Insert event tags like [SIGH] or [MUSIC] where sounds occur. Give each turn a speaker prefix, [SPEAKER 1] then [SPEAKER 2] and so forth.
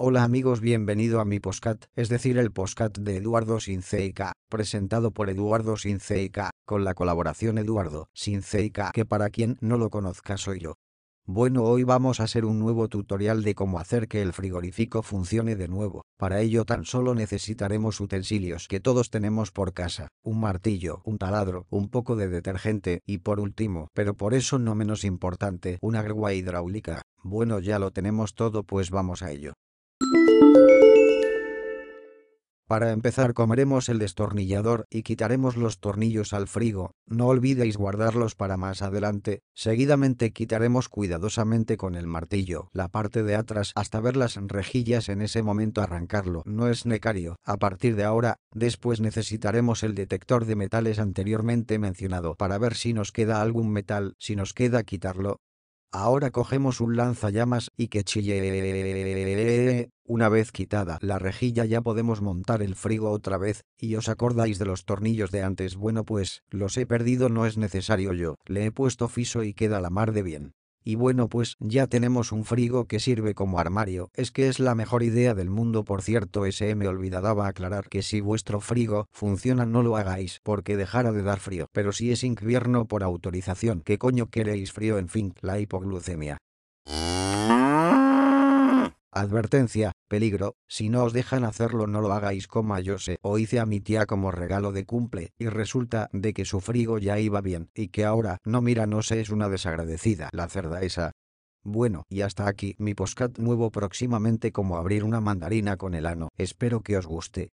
[SPEAKER 1] Hola amigos bienvenido a mi postcat, es decir el postcat de Eduardo Sinceica, presentado por Eduardo Sinceica, con la colaboración Eduardo Sinceica que para quien no lo conozca soy yo. Bueno hoy vamos a hacer un nuevo tutorial de cómo hacer que el frigorífico funcione de nuevo, para ello tan solo necesitaremos utensilios que todos tenemos por casa, un martillo, un taladro, un poco de detergente y por último, pero por eso no menos importante, una grúa hidráulica. Bueno ya lo tenemos todo pues vamos a ello. Para empezar comeremos el destornillador y quitaremos los tornillos al frigo, no olvidéis guardarlos para más adelante, seguidamente quitaremos cuidadosamente con el martillo la parte de atrás hasta ver las rejillas en ese momento arrancarlo, no es necario, a partir de ahora, después necesitaremos el detector de metales anteriormente mencionado para ver si nos queda algún metal, si nos queda quitarlo, Ahora cogemos un lanzallamas y que chille. Una vez quitada la rejilla ya podemos montar el frigo otra vez, y os acordáis de los tornillos de antes bueno pues, los he perdido no es necesario yo, le he puesto fiso y queda la mar de bien. Y bueno pues ya tenemos un frigo que sirve como armario, es que es la mejor idea del mundo por cierto ese me olvidaba aclarar que si vuestro frigo funciona no lo hagáis porque dejará de dar frío, pero si es invierno por autorización, ¿qué coño queréis frío en fin? La hipoglucemia. [LAUGHS] Advertencia, peligro, si no os dejan hacerlo no lo hagáis como yo sé o hice a mi tía como regalo de cumple y resulta de que su frigo ya iba bien y que ahora no mira no sé es una desagradecida la cerda esa. Bueno, y hasta aquí mi postcat nuevo próximamente como abrir una mandarina con el ano, espero que os guste.